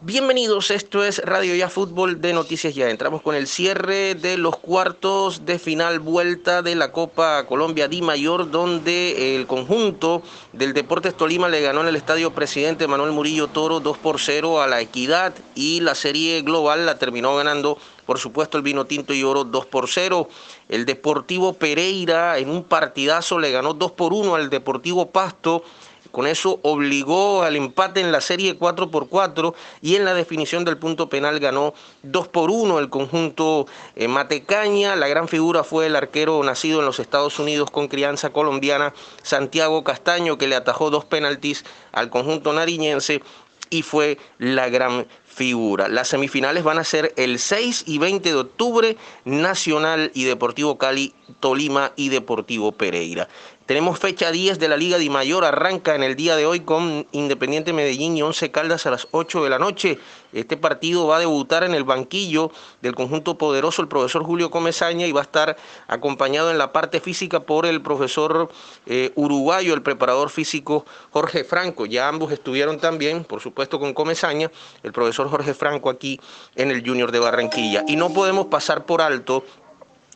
Bienvenidos, esto es Radio Ya Fútbol de Noticias Ya. Entramos con el cierre de los cuartos de final vuelta de la Copa Colombia Di Mayor, donde el conjunto del Deportes Tolima le ganó en el Estadio Presidente Manuel Murillo Toro 2 por 0 a la Equidad y la serie global la terminó ganando, por supuesto, el Vino Tinto y Oro 2 por 0. El Deportivo Pereira en un partidazo le ganó 2 por 1 al Deportivo Pasto con eso obligó al empate en la serie 4 por 4 y en la definición del punto penal ganó 2 por 1 el conjunto eh, Matecaña. La gran figura fue el arquero nacido en los Estados Unidos con crianza colombiana, Santiago Castaño, que le atajó dos penaltis al conjunto nariñense y fue la gran figura. Las semifinales van a ser el 6 y 20 de octubre, Nacional y Deportivo Cali, Tolima y Deportivo Pereira. Tenemos fecha 10 de la Liga Di Mayor, arranca en el día de hoy con Independiente Medellín y 11 Caldas a las 8 de la noche. Este partido va a debutar en el banquillo del conjunto poderoso el profesor Julio Comesaña y va a estar acompañado en la parte física por el profesor eh, uruguayo, el preparador físico Jorge Franco. Ya ambos estuvieron también, por supuesto con Comesaña, el profesor Jorge Franco aquí en el Junior de Barranquilla. Y no podemos pasar por alto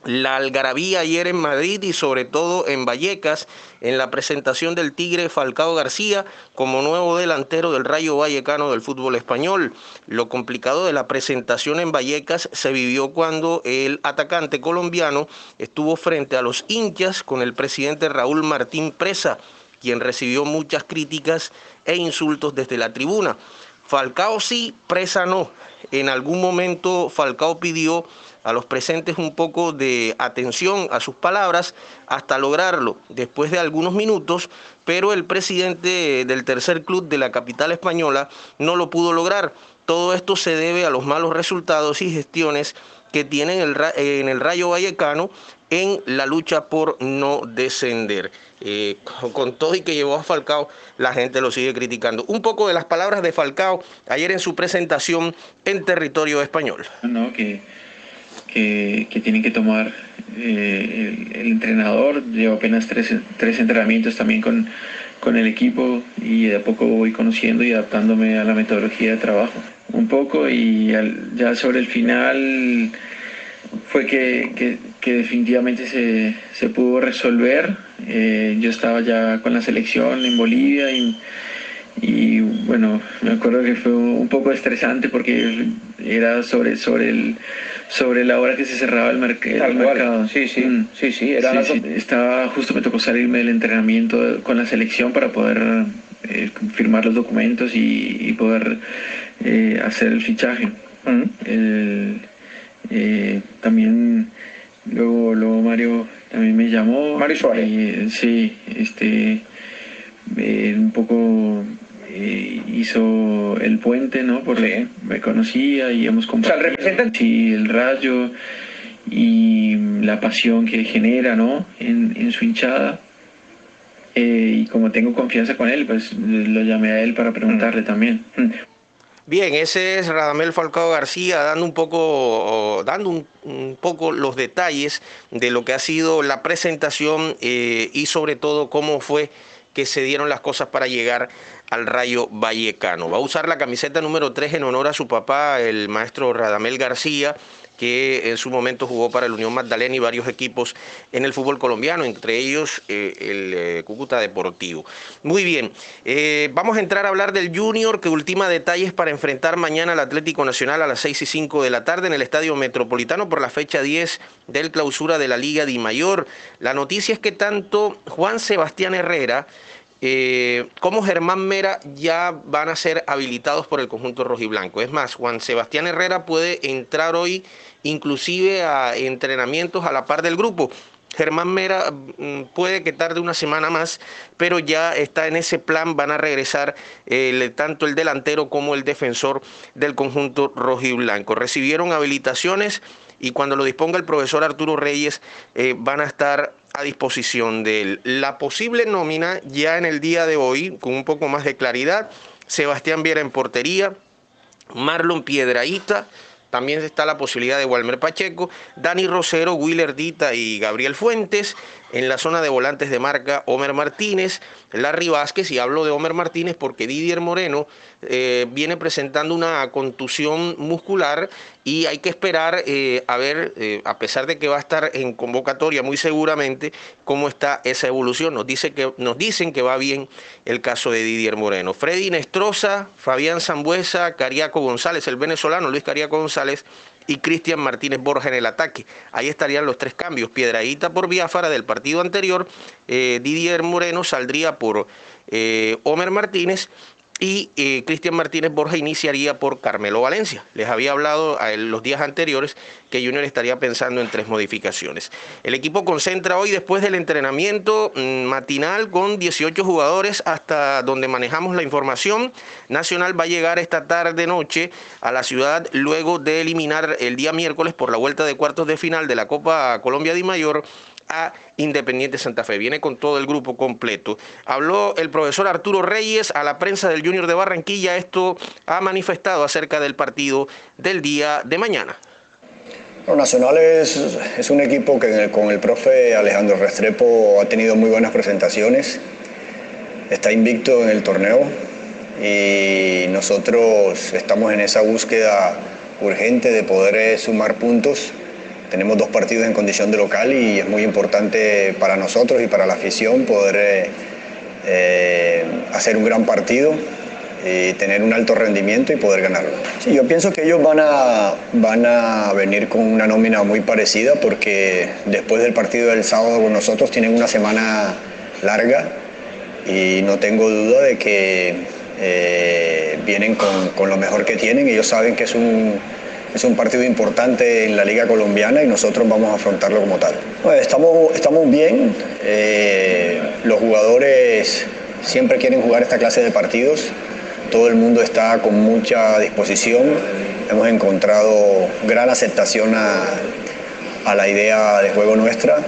la algarabía ayer en Madrid y sobre todo en Vallecas en la presentación del Tigre Falcao García como nuevo delantero del Rayo Vallecano del fútbol español. Lo complicado de la presentación en Vallecas se vivió cuando el atacante colombiano estuvo frente a los hinchas con el presidente Raúl Martín Presa, quien recibió muchas críticas e insultos desde la tribuna. Falcao sí, Presa no. En algún momento Falcao pidió a los presentes un poco de atención a sus palabras hasta lograrlo después de algunos minutos, pero el presidente del tercer club de la capital española no lo pudo lograr. Todo esto se debe a los malos resultados y gestiones que tienen en el Rayo Vallecano en la lucha por no descender. Eh, con todo y que llevó a Falcao, la gente lo sigue criticando. Un poco de las palabras de Falcao ayer en su presentación en territorio español. No, que que, tienen que tomar eh, el, entrenador. Llevo apenas tres, tres entrenamientos también con, con, el equipo y de a poco voy conociendo y adaptándome a la metodología de trabajo. Un poco y ya sobre el final fue que, que, definitivamente se, se, pudo resolver. Eh, yo estaba ya con la selección en Bolivia y, y bueno, me acuerdo que fue un poco estresante porque era sobre, sobre el sobre la hora que se cerraba el, mercado. Sí, sí, mm. sí, sí, era Estaba, justo me tocó salirme del entrenamiento con la selección para poder eh, firmar los documentos y, poder eh, hacer el fichaje. Mm también luego, luego Mario también me llamó. Mario Suárez. sí, este, un poco hizo el puente, ¿no? Porque me conocía y hemos compartido. O sea, el representante. Sí, el rayo y la pasión que genera, ¿no? En, su hinchada. Eh, y como tengo confianza con él, pues lo llamé a él para preguntarle mm. también. Bien, ese es Radamel Falcao García dando un poco, dando un, poco los detalles de lo que ha sido la presentación eh, y sobre todo cómo fue que se dieron las cosas para llegar al Rayo Vallecano. Va a usar la camiseta número 3 en honor a su papá, el maestro Radamel García, que en su momento jugó para el Unión Magdalena y varios equipos en el fútbol colombiano, entre ellos eh, el eh, Cúcuta Deportivo. Muy bien, eh, vamos a entrar a hablar del Junior, que ultima detalles para enfrentar mañana al Atlético Nacional a las 6 y 5 de la tarde en el Estadio Metropolitano por la fecha 10 del clausura de la Liga Di Mayor. La noticia es que tanto Juan Sebastián Herrera, eh, como Germán Mera ya van a ser habilitados por el conjunto rojiblanco. Es más, Juan Sebastián Herrera puede entrar hoy inclusive a entrenamientos a la par del grupo. Germán Mera mm, puede que tarde una semana más, pero ya está en ese plan, van a regresar tanto el delantero como el defensor del conjunto rojiblanco. Recibieron habilitaciones y cuando lo disponga el profesor Arturo Reyes eh, van a estar a disposición de él. La posible nómina ya en el día de hoy, con un poco más de claridad, Sebastián Viera en portería, Marlon Piedraíta, también está la posibilidad de Walmer Pacheco, Dani Rosero, Willer Dita y Gabriel Fuentes, En la zona de volantes de marca, Homer Martínez, Larry Vázquez, y hablo de Homer Martínez porque Didier Moreno eh, viene presentando una contusión muscular y hay que esperar eh, a ver, eh, a pesar de que va a estar en convocatoria muy seguramente, cómo está esa evolución. Nos, dice que, nos dicen que va bien el caso de Didier Moreno. Freddy Nestroza, Fabián Zambuesa, Cariaco González, el venezolano Luis Cariaco González y Cristian Martínez Borja en el ataque. Ahí estarían los tres cambios. Piedradita por Biafara del partido anterior, Didier Moreno saldría por Homer Martínez y eh, Cristian Martínez Borja iniciaría por Carmelo Valencia. Les había hablado en los días anteriores que Junior estaría pensando en tres modificaciones. El equipo concentra hoy después del entrenamiento mm, matinal con 18 jugadores hasta donde manejamos la información. Nacional va a llegar esta tarde noche a la ciudad luego de eliminar el día miércoles por la vuelta de cuartos de final de la Copa Colombia de Mayor a Independiente Santa Fe. Viene con todo el grupo completo. Habló el profesor Arturo Reyes a la prensa del Junior de Barranquilla. Esto ha manifestado acerca del partido del día de mañana. Nacional es, es, un equipo que con el profe Alejandro Restrepo ha tenido muy buenas presentaciones. Está invicto en el torneo y nosotros estamos en esa búsqueda urgente de poder sumar puntos tenemos dos partidos en condición de local y es muy importante para nosotros y para la afición poder eh, hacer un gran partido tener un alto rendimiento y poder ganarlo. Sí, yo pienso que ellos van a, van a venir con una nómina muy parecida porque después del partido del sábado con nosotros tienen una semana larga y no tengo duda de que eh, vienen con, con lo mejor que tienen. Ellos saben que es un es un partido importante en la Liga Colombiana y nosotros vamos a afrontarlo como tal. estamos, estamos bien, eh, los jugadores siempre quieren jugar esta clase de partidos, todo el mundo está con mucha disposición, hemos encontrado gran aceptación a, a la idea de juego nuestra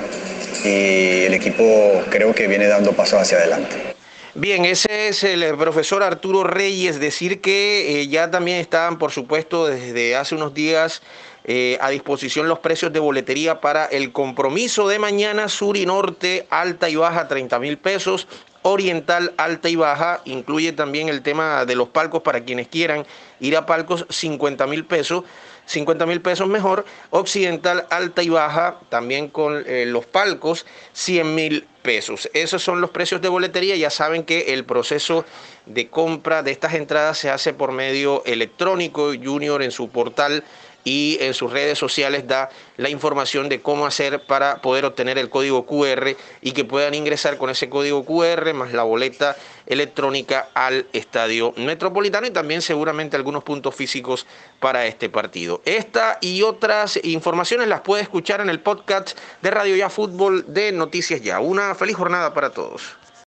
y el equipo creo que viene dando pasos hacia adelante. Bien, ese es el eh, profesor Arturo Reyes. Decir que eh, ya también estaban, por supuesto, desde hace unos días eh, a disposición los precios de boletería para el compromiso de mañana sur y norte, alta y baja, 30 mil pesos. Oriental, alta y baja, incluye también el tema de los palcos para quienes quieran ir a palcos, 50 mil pesos. 50 mil pesos mejor. Occidental, alta y baja, también con los palcos, 100 mil pesos. Esos son los precios de boletería. Ya saben que el proceso de compra de estas entradas se hace por medio electrónico. Junior en su portal y en sus redes sociales da la información de cómo hacer para poder obtener el código QR y que puedan ingresar con ese código QR más la boleta electrónica al estadio metropolitano y también seguramente algunos puntos físicos para este partido. Esta y otras informaciones las puede escuchar en el podcast de Radio Ya Fútbol de Noticias Ya. Una feliz jornada para todos.